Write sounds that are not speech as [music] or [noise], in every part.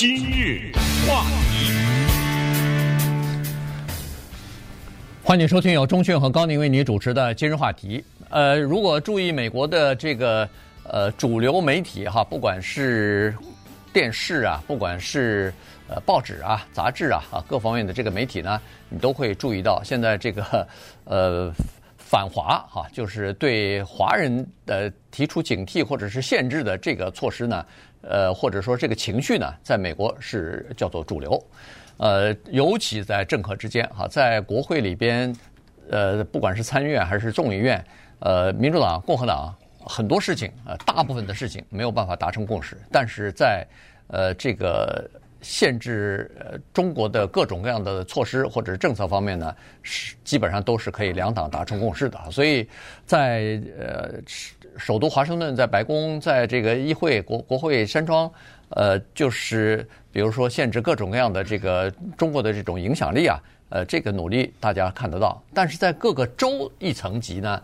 今日话题，欢迎收听由钟讯和高宁为你主持的今日话题。呃，如果注意美国的这个呃主流媒体哈，不管是电视啊，不管是呃报纸啊、杂志啊啊各方面的这个媒体呢，你都会注意到现在这个呃。反华哈，就是对华人的提出警惕或者是限制的这个措施呢，呃，或者说这个情绪呢，在美国是叫做主流，呃，尤其在政客之间哈，在国会里边，呃，不管是参议院还是众议院，呃，民主党、共和党很多事情啊，大部分的事情没有办法达成共识，但是在呃这个。限制呃中国的各种各样的措施或者政策方面呢，是基本上都是可以两党达成共识的。所以在呃首都华盛顿，在白宫，在这个议会国国会山庄，呃，就是比如说限制各种各样的这个中国的这种影响力啊，呃，这个努力大家看得到。但是在各个州一层级呢，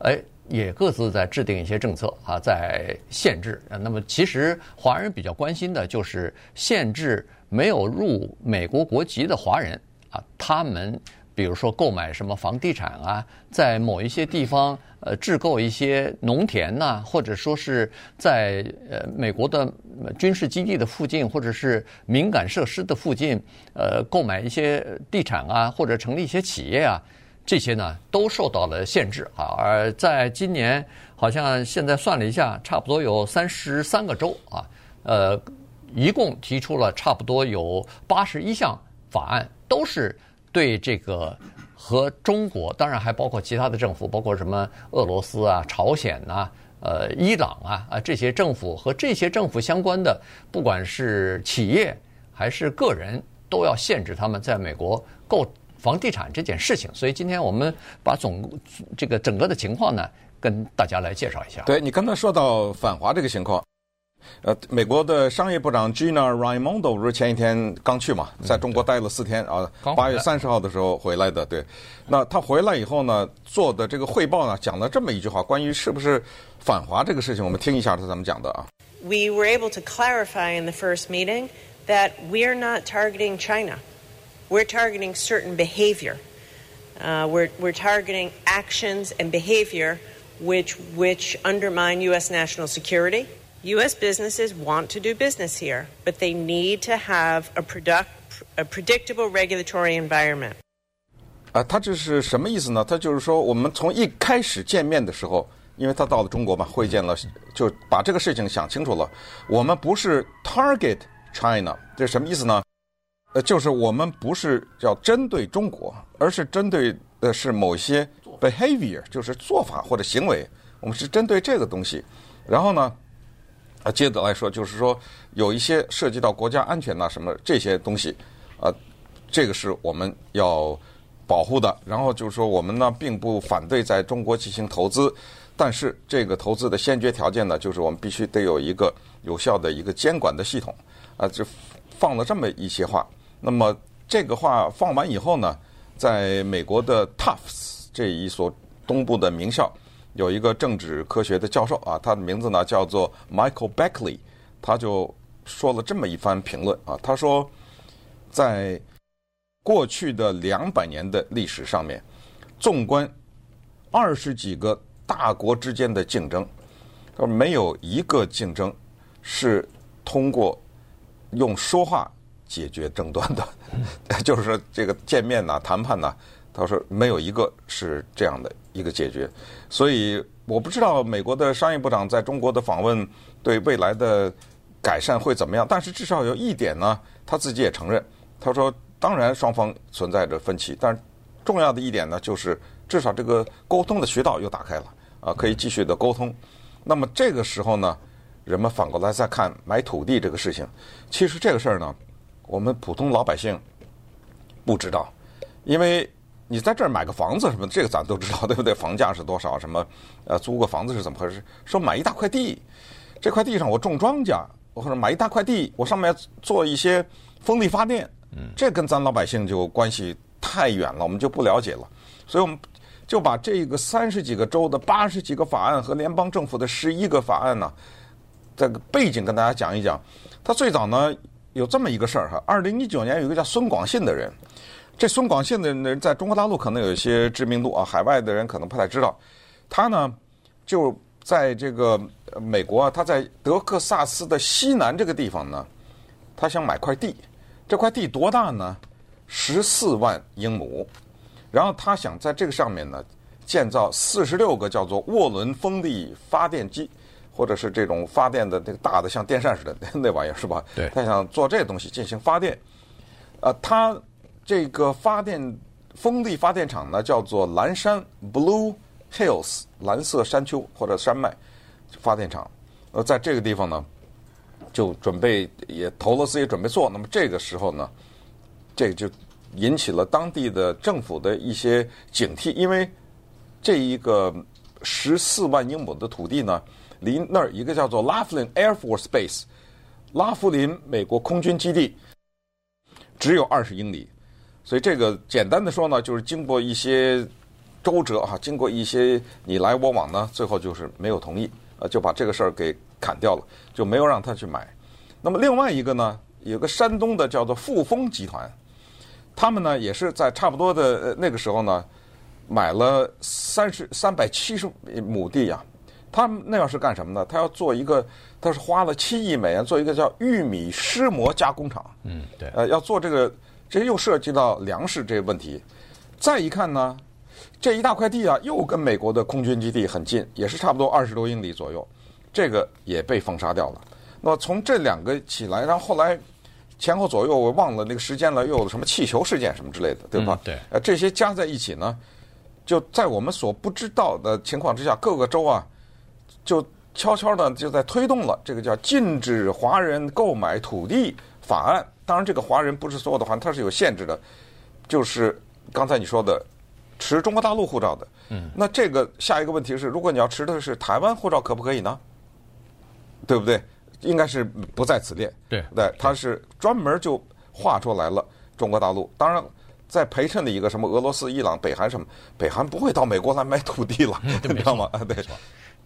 哎。也各自在制定一些政策啊，在限制。那么，其实华人比较关心的就是限制没有入美国国籍的华人啊，他们比如说购买什么房地产啊，在某一些地方呃置购一些农田呐，或者说是在呃美国的军事基地的附近，或者是敏感设施的附近，呃，购买一些地产啊，或者成立一些企业啊。这些呢都受到了限制啊，而在今年，好像现在算了一下，差不多有三十三个州啊，呃，一共提出了差不多有八十一项法案，都是对这个和中国，当然还包括其他的政府，包括什么俄罗斯啊、朝鲜呐、呃、伊朗啊啊这些政府和这些政府相关的，不管是企业还是个人，都要限制他们在美国购。房地产这件事情，所以今天我们把总这个整个的情况呢，跟大家来介绍一下。对，你刚才说到反华这个情况，呃，美国的商业部长 Gina Raimondo 不是前一天刚去嘛，在中国待了四天啊，八月三十号的时候回来的。对，那他回来以后呢，做的这个汇报呢，讲了这么一句话，关于是不是反华这个事情，我们听一下他怎么讲的啊。We were able to clarify in the first meeting that we are not targeting China. We're targeting certain behavior. Uh, we're, we're targeting actions and behavior which, which undermine U.S. national security. U.S. businesses want to do business here, but they need to have a, product, a predictable regulatory environment. 啊，他这是什么意思呢？他就是说，我们从一开始见面的时候，因为他到了中国嘛，会见了，就把这个事情想清楚了。我们不是 target China，这是什么意思呢？ 呃，就是我们不是要针对中国，而是针对的是某些 behavior，就是做法或者行为。我们是针对这个东西。然后呢，啊，接着来说，就是说有一些涉及到国家安全呐，什么这些东西，啊，这个是我们要保护的。然后就是说，我们呢并不反对在中国进行投资，但是这个投资的先决条件呢，就是我们必须得有一个有效的一个监管的系统。啊，就放了这么一些话。那么这个话放完以后呢，在美国的 Tufts 这一所东部的名校，有一个政治科学的教授啊，他的名字呢叫做 Michael Beckley，他就说了这么一番评论啊，他说，在过去的两百年的历史上面，纵观二十几个大国之间的竞争，他说没有一个竞争是通过用说话。解决争端的，[laughs] 就是说这个见面呐、谈判呐，他说没有一个是这样的一个解决。所以我不知道美国的商业部长在中国的访问对未来的改善会怎么样。但是至少有一点呢，他自己也承认，他说当然双方存在着分歧，但是重要的一点呢，就是至少这个沟通的渠道又打开了啊，可以继续的沟通。那么这个时候呢，人们反过来再看买土地这个事情，其实这个事儿呢。我们普通老百姓不知道，因为你在这儿买个房子什么的，这个咱都知道，对不对？房价是多少？什么？呃，租个房子是怎么回事？说买一大块地，这块地上我种庄稼，或者买一大块地，我上面做一些风力发电，嗯，这跟咱老百姓就关系太远了，我们就不了解了。所以我们就把这个三十几个州的八十几个法案和联邦政府的十一个法案呢，这个背景跟大家讲一讲。它最早呢。有这么一个事儿哈，二零一九年有一个叫孙广信的人，这孙广信的人在中国大陆可能有一些知名度啊，海外的人可能不太知道。他呢就在这个美国，他在德克萨斯的西南这个地方呢，他想买块地，这块地多大呢？十四万英亩，然后他想在这个上面呢建造四十六个叫做涡轮风力发电机。或者是这种发电的那个大的像电扇似的 [laughs] 那玩意儿是吧？对，他想做这个东西进行发电。呃，他这个发电风力发电厂呢叫做蓝山 （Blue Hills） 蓝色山丘或者山脉发电厂。呃，在这个地方呢，就准备也投了资也准备做。那么这个时候呢，这个就引起了当地的政府的一些警惕，因为这一个十四万英亩的土地呢。离那儿一个叫做拉夫林 Air Force Base，拉夫林美国空军基地只有二十英里，所以这个简单的说呢，就是经过一些周折啊，经过一些你来我往呢，最后就是没有同意，呃，就把这个事儿给砍掉了，就没有让他去买。那么另外一个呢，有个山东的叫做富丰集团，他们呢也是在差不多的那个时候呢，买了三十三百七十亩地呀、他们那要是干什么呢？他要做一个，他是花了七亿美元做一个叫玉米湿膜加工厂。嗯，对。呃，要做这个，这又涉及到粮食这个问题。再一看呢，这一大块地啊，又跟美国的空军基地很近，也是差不多二十多英里左右，这个也被封杀掉了。那么从这两个起来，然后后来前后左右我忘了那个时间了，又有什么气球事件什么之类的，对吧？嗯，对。呃，这些加在一起呢，就在我们所不知道的情况之下，各个州啊。就悄悄的就在推动了这个叫禁止华人购买土地法案。当然，这个华人不是所有的华人，它是有限制的。就是刚才你说的，持中国大陆护照的。嗯。那这个下一个问题是，如果你要持的是台湾护照，可不可以呢？对不对？应该是不在此列。对。对，它是专门就划出来了中国大陆。当然，在陪衬的一个什么俄罗斯、伊朗、北韩什么，北韩不会到美国来买土地了，你知道吗？啊，对。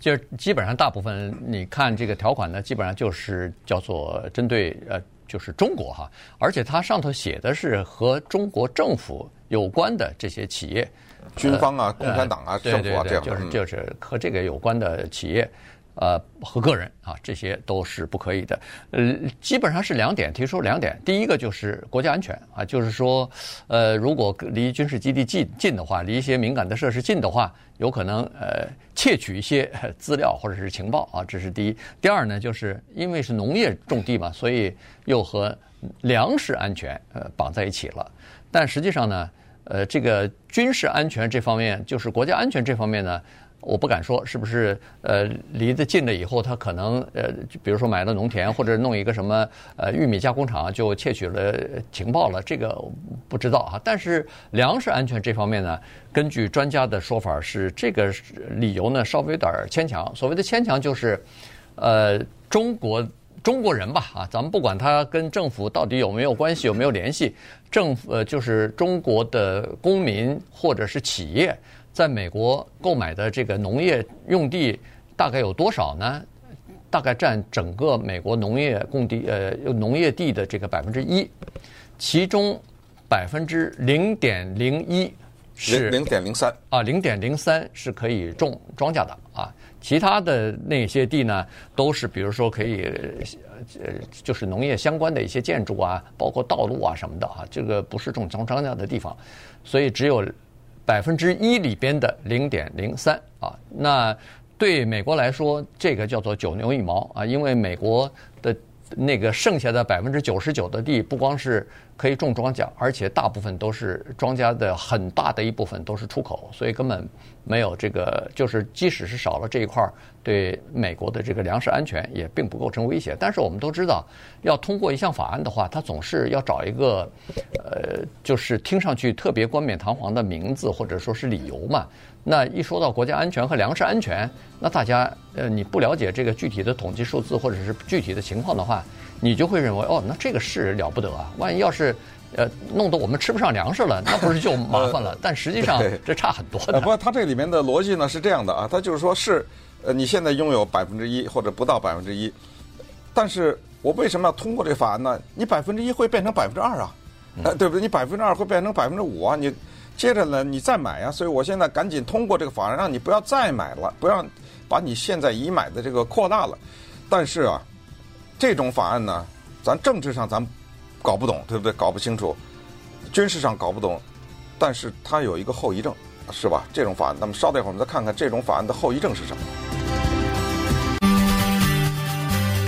就基本上大部分，你看这个条款呢，基本上就是叫做针对呃，就是中国哈，而且它上头写的是和中国政府有关的这些企业，军方啊、共产党啊、政府啊这样，就是就是和这个有关的企业。呃，和个人啊，这些都是不可以的。呃，基本上是两点，提出两点。第一个就是国家安全啊，就是说，呃，如果离军事基地近近的话，离一些敏感的设施近的话，有可能呃窃取一些资料或者是情报啊，这是第一。第二呢，就是因为是农业种地嘛，所以又和粮食安全呃绑在一起了。但实际上呢，呃，这个军事安全这方面，就是国家安全这方面呢。我不敢说是不是呃离得近了以后，他可能呃，比如说买了农田或者弄一个什么呃玉米加工厂就窃取了情报了，这个不知道啊。但是粮食安全这方面呢，根据专家的说法是这个理由呢稍微有点牵强。所谓的牵强就是，呃，中国中国人吧啊，咱们不管他跟政府到底有没有关系有没有联系，政府呃就是中国的公民或者是企业。在美国购买的这个农业用地大概有多少呢？大概占整个美国农业供地呃农业地的这个百分之一，其中百分之零点零一是零点零三啊，零点零三是可以种庄稼的啊，其他的那些地呢都是比如说可以呃就是农业相关的一些建筑啊，包括道路啊什么的啊，这个不是种庄庄稼的地方，所以只有。百分之一里边的零点零三啊，那对美国来说，这个叫做九牛一毛啊，因为美国的那个剩下的百分之九十九的地，不光是可以种庄稼，而且大部分都是庄稼的很大的一部分都是出口，所以根本没有这个，就是即使是少了这一块，对美国的这个粮食安全也并不构成威胁。但是我们都知道，要通过一项法案的话，它总是要找一个，呃，就是听上去特别冠冕堂皇的名字或者说是理由嘛。那一说到国家安全和粮食安全，那大家呃，你不了解这个具体的统计数字或者是具体的情况的话，你就会认为哦，那这个是了不得啊！万一要是呃弄得我们吃不上粮食了，那不是就麻烦了？但实际上这差很多的。不过它这里面的逻辑呢是这样的啊，它就是说是呃你现在拥有百分之一或者不到百分之一，但是我为什么要通过这个法案呢？你百分之一会变成百分之二啊，呃，对不对？你百分之二会变成百分之五啊，你接着呢，你再买啊。所以我现在赶紧通过这个法案，让你不要再买了，不要把你现在已买的这个扩大了。但是啊，这种法案呢，咱政治上咱搞不懂，对不对？搞不清楚，军事上搞不懂，但是它有一个后遗症，是吧？这种法案，那么稍等一会儿，我们再看看这种法案的后遗症是什么。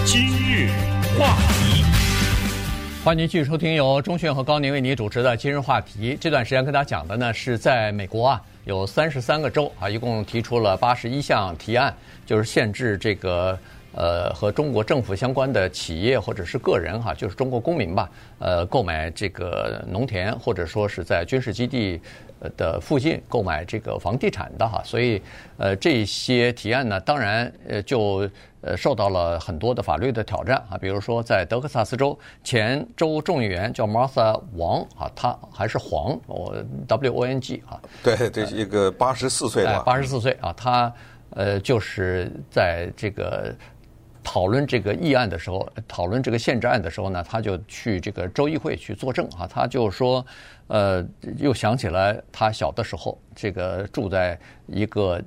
今日话题，欢迎您继续收听由钟讯和高宁为您主持的今日话题。这段时间跟大家讲的呢，是在美国啊，有三十三个州啊，一共提出了八十一项提案，就是限制这个。呃，和中国政府相关的企业或者是个人哈，就是中国公民吧，呃，购买这个农田或者说是在军事基地的附近购买这个房地产的哈，所以呃，这些提案呢，当然呃就呃受到了很多的法律的挑战啊，比如说在德克萨斯州前州众议员叫 Martha 王啊，他还是黄，我 W O N G 啊，对，这是一个八十四岁的，八十四岁啊，他呃就是在这个。讨论这个议案的时候，讨论这个限制案的时候呢，他就去这个州议会去作证啊。他就说，呃，又想起来他小的时候，这个住在一个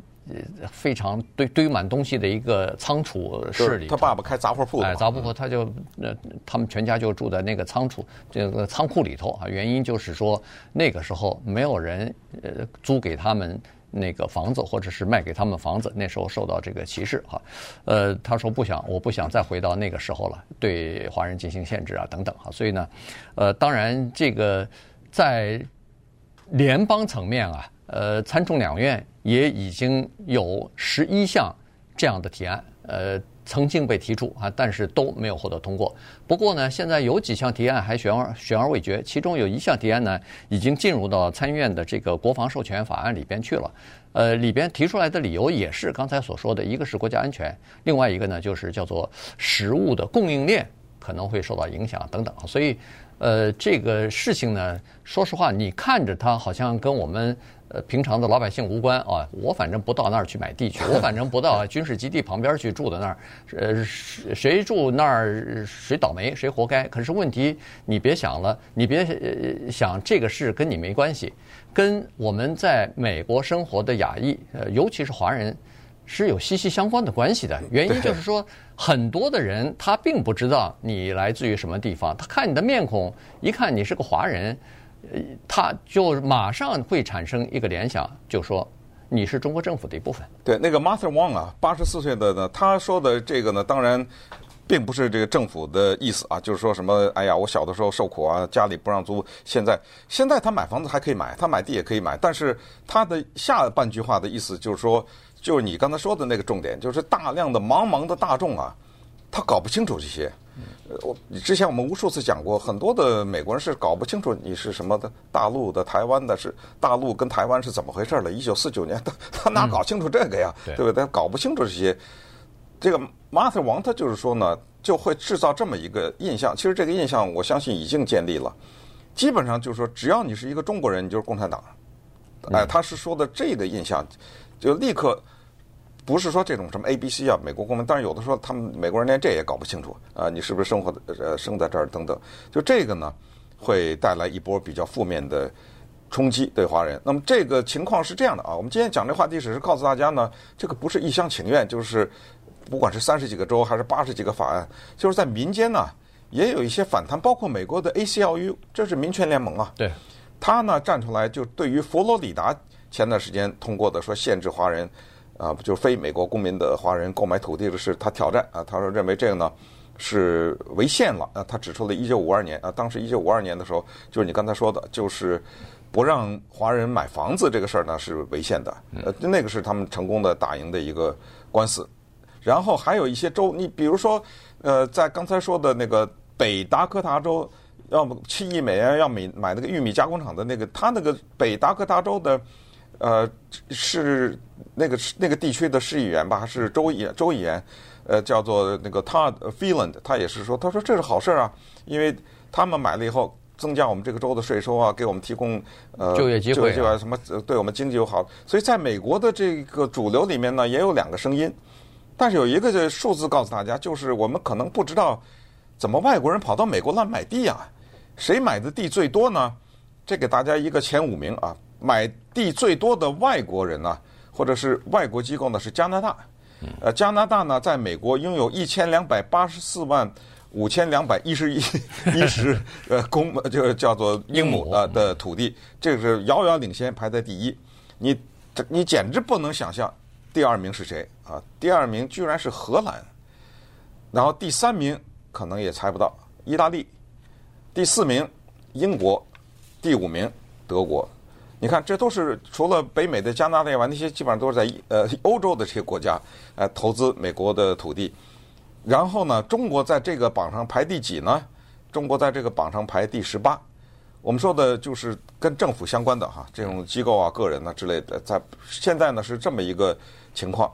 非常堆堆满东西的一个仓储室里。他爸爸开杂货铺，哎，杂货铺，他就呃，他们全家就住在那个仓储这个仓库里头啊。原因就是说，那个时候没有人呃租给他们。那个房子，或者是卖给他们房子，那时候受到这个歧视哈，呃，他说不想，我不想再回到那个时候了，对华人进行限制啊等等哈，所以呢，呃，当然这个在联邦层面啊，呃，参众两院也已经有十一项这样的提案，呃。曾经被提出啊，但是都没有获得通过。不过呢，现在有几项提案还悬而悬而未决，其中有一项提案呢，已经进入到参议院的这个国防授权法案里边去了。呃，里边提出来的理由也是刚才所说的，一个是国家安全，另外一个呢就是叫做食物的供应链可能会受到影响等等。所以，呃，这个事情呢，说实话，你看着它好像跟我们。呃，平常的老百姓无关啊，我反正不到那儿去买地去，我反正不到军事基地旁边去住的那儿，呃，谁住那儿谁倒霉谁活该。可是问题你别想了，你别想这个事跟你没关系，跟我们在美国生活的亚裔，呃，尤其是华人，是有息息相关的关系的。原因就是说，很多的人他并不知道你来自于什么地方，他看你的面孔，一看你是个华人。他就马上会产生一个联想，就说你是中国政府的一部分。对，那个 Martha Wong 啊，八十四岁的呢，他说的这个呢，当然并不是这个政府的意思啊，就是说什么，哎呀，我小的时候受苦啊，家里不让租，现在现在他买房子还可以买，他买地也可以买，但是他的下半句话的意思就是说，就是你刚才说的那个重点，就是大量的茫茫的大众啊，他搞不清楚这些。我之前我们无数次讲过，很多的美国人是搞不清楚你是什么的，大陆的、台湾的，是大陆跟台湾是怎么回事了。一九四九年，他他哪搞清楚这个呀？嗯、对不对？他搞不清楚这些。这个马特王他就是说呢，就会制造这么一个印象。其实这个印象，我相信已经建立了。基本上就是说，只要你是一个中国人，你就是共产党。哎，他是说的这个印象，就立刻。不是说这种什么 A、B、C 啊，美国公民，但是有的时候他们美国人连这也搞不清楚啊，你是不是生活呃生在这儿等等，就这个呢会带来一波比较负面的冲击对华人。那么这个情况是这样的啊，我们今天讲这话题只是告诉大家呢，这个不是一厢情愿，就是不管是三十几个州还是八十几个法案，就是在民间呢也有一些反弹，包括美国的 ACLU，这是民权联盟啊，对，他呢站出来就对于佛罗里达前段时间通过的说限制华人。啊，就是非美国公民的华人购买土地的事，他挑战啊，他说认为这个呢是违宪了啊。他指出了一九五二年啊，当时一九五二年的时候，就是你刚才说的，就是不让华人买房子这个事儿呢是违宪的，呃，那个是他们成功的打赢的一个官司。然后还有一些州，你比如说，呃，在刚才说的那个北达科他州，要么七亿美元要买买那个玉米加工厂的那个，他那个北达科他州的。呃，是那个那个地区的市议员吧，还是州议州议员？呃，叫做那个 Todd Freeland，他也是说，他说这是好事啊，因为他们买了以后，增加我们这个州的税收啊，给我们提供呃就业机会啊，什么对我们经济有好。所以在美国的这个主流里面呢，也有两个声音，但是有一个数字告诉大家，就是我们可能不知道怎么外国人跑到美国来买地啊？谁买的地最多呢？这给大家一个前五名啊，买地最多的外国人呢，或者是外国机构呢，是加拿大。呃，加拿大呢，在美国拥有一千两百八十四万五千两百一十一 [laughs] 一十呃公，就是叫做英亩的的土地，这个是遥遥领先，排在第一。你这你简直不能想象，第二名是谁啊？第二名居然是荷兰，然后第三名可能也猜不到，意大利，第四名英国，第五名德国。你看，这都是除了北美的加拿大以外，那些基本上都是在呃欧洲的这些国家呃投资美国的土地。然后呢，中国在这个榜上排第几呢？中国在这个榜上排第十八。我们说的就是跟政府相关的哈，这种机构啊、个人啊之类的，在现在呢是这么一个情况。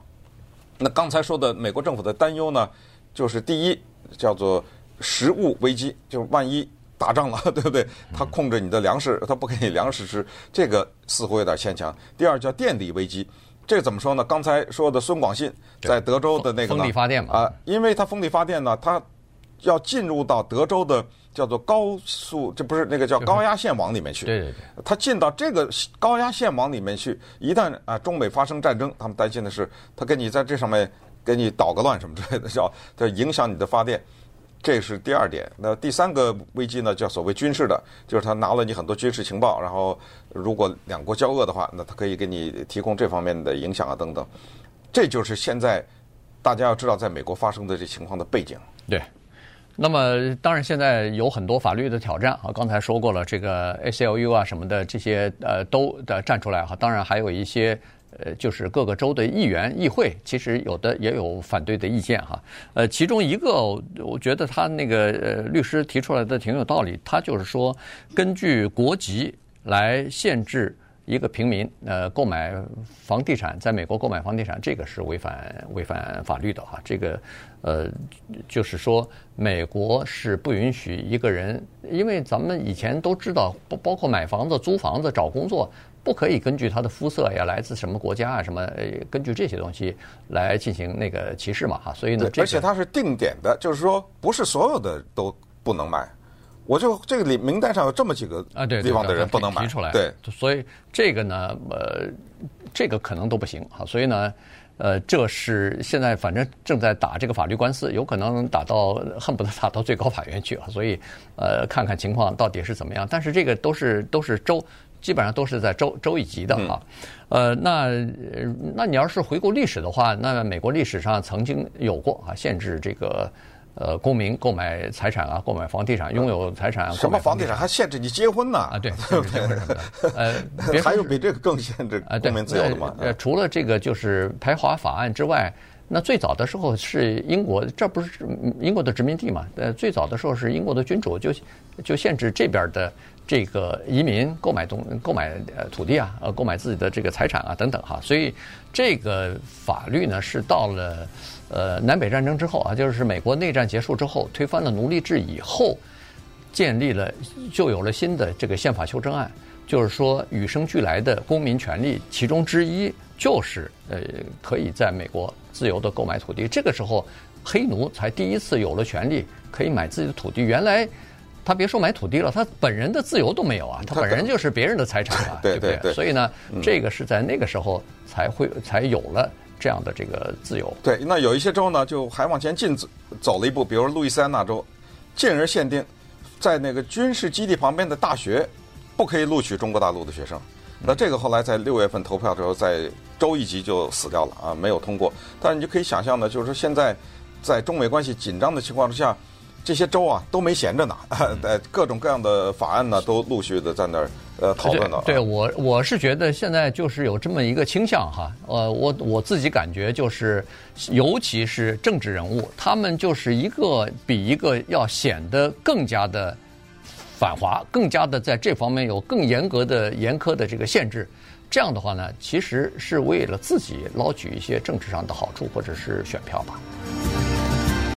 那刚才说的美国政府的担忧呢，就是第一叫做食物危机，就万一。打仗了，[laughs] 对不对？他控制你的粮食，他不给你粮食吃，这个似乎有点牵强。第二叫电力危机，这个怎么说呢？刚才说的孙广信在德州的那个风力发电嘛，啊，因为他风力发电呢，他要进入到德州的叫做高速，这不是那个叫高压线网里面去。对对对，他进到这个高压线网里面去，一旦啊中美发生战争，他们担心的是他跟你在这上面给你捣个乱什么之类的，叫他影响你的发电。这是第二点。那第三个危机呢，叫所谓军事的，就是他拿了你很多军事情报，然后如果两国交恶的话，那他可以给你提供这方面的影响啊等等。这就是现在大家要知道在美国发生的这情况的背景。对。那么当然现在有很多法律的挑战啊，刚才说过了，这个 ACLU 啊什么的这些呃都的站出来哈。当然还有一些。呃，就是各个州的议员、议会，其实有的也有反对的意见哈。呃，其中一个，我觉得他那个呃律师提出来的挺有道理。他就是说，根据国籍来限制一个平民呃购买房地产，在美国购买房地产，这个是违反违反法律的哈。这个呃，就是说，美国是不允许一个人，因为咱们以前都知道，包包括买房子、租房子、找工作。不可以根据他的肤色呀，来自什么国家啊，什么呃，根据这些东西来进行那个歧视嘛哈，所以呢，而且它是定点的，就是说不是所有的都不能买，我就这个里名单上有这么几个啊，对地方的人不能买，提出来，对，所以这个呢，呃，这个可能都不行哈，所以呢，呃，这是现在反正正在打这个法律官司，有可能打到恨不得打到最高法院去啊，所以呃，看看情况到底是怎么样，但是这个都是都是州。基本上都是在州州一级的哈，呃，那那你要是回顾历史的话，那美国历史上曾经有过啊，限制这个呃公民购买财产啊，购买房地产，拥有财产啊。什么房地产还限制你结婚呢？啊，对？[laughs] 呃，[laughs] 还有比这个更限制公民自由的吗？呃，除了这个就是排华法案之外，那最早的时候是英国，这不是英国的殖民地嘛？呃，最早的时候是英国的君主就就限制这边的。这个移民购买东购买呃土地啊，呃购买自己的这个财产啊等等哈，所以这个法律呢是到了呃南北战争之后啊，就是美国内战结束之后，推翻了奴隶制以后，建立了就有了新的这个宪法修正案，就是说与生俱来的公民权利其中之一就是呃可以在美国自由的购买土地，这个时候黑奴才第一次有了权利可以买自己的土地，原来。他别说买土地了，他本人的自由都没有啊！他本人就 [laughs] 是别人的财产啊，对不对？所以呢，这个是在那个时候才会才有了这样的这个自由。对，那有一些州呢，就还往前进走走了一步，比如路易斯安那州，进而限定在那个军事基地旁边的大学不可以录取中国大陆的学生。那这个后来在六月份投票的时候，在州一级就死掉了啊，没有通过。但是你就可以想象呢，就是说现在在中美关系紧张的情况之下。这些州啊都没闲着呢，[laughs] 呃，各种各样的法案呢都陆续的在那儿呃讨论的。对，我我是觉得现在就是有这么一个倾向哈，呃，我我自己感觉就是，尤其是政治人物，他们就是一个比一个要显得更加的反华，更加的在这方面有更严格的严苛的这个限制。这样的话呢，其实是为了自己捞取一些政治上的好处或者是选票吧。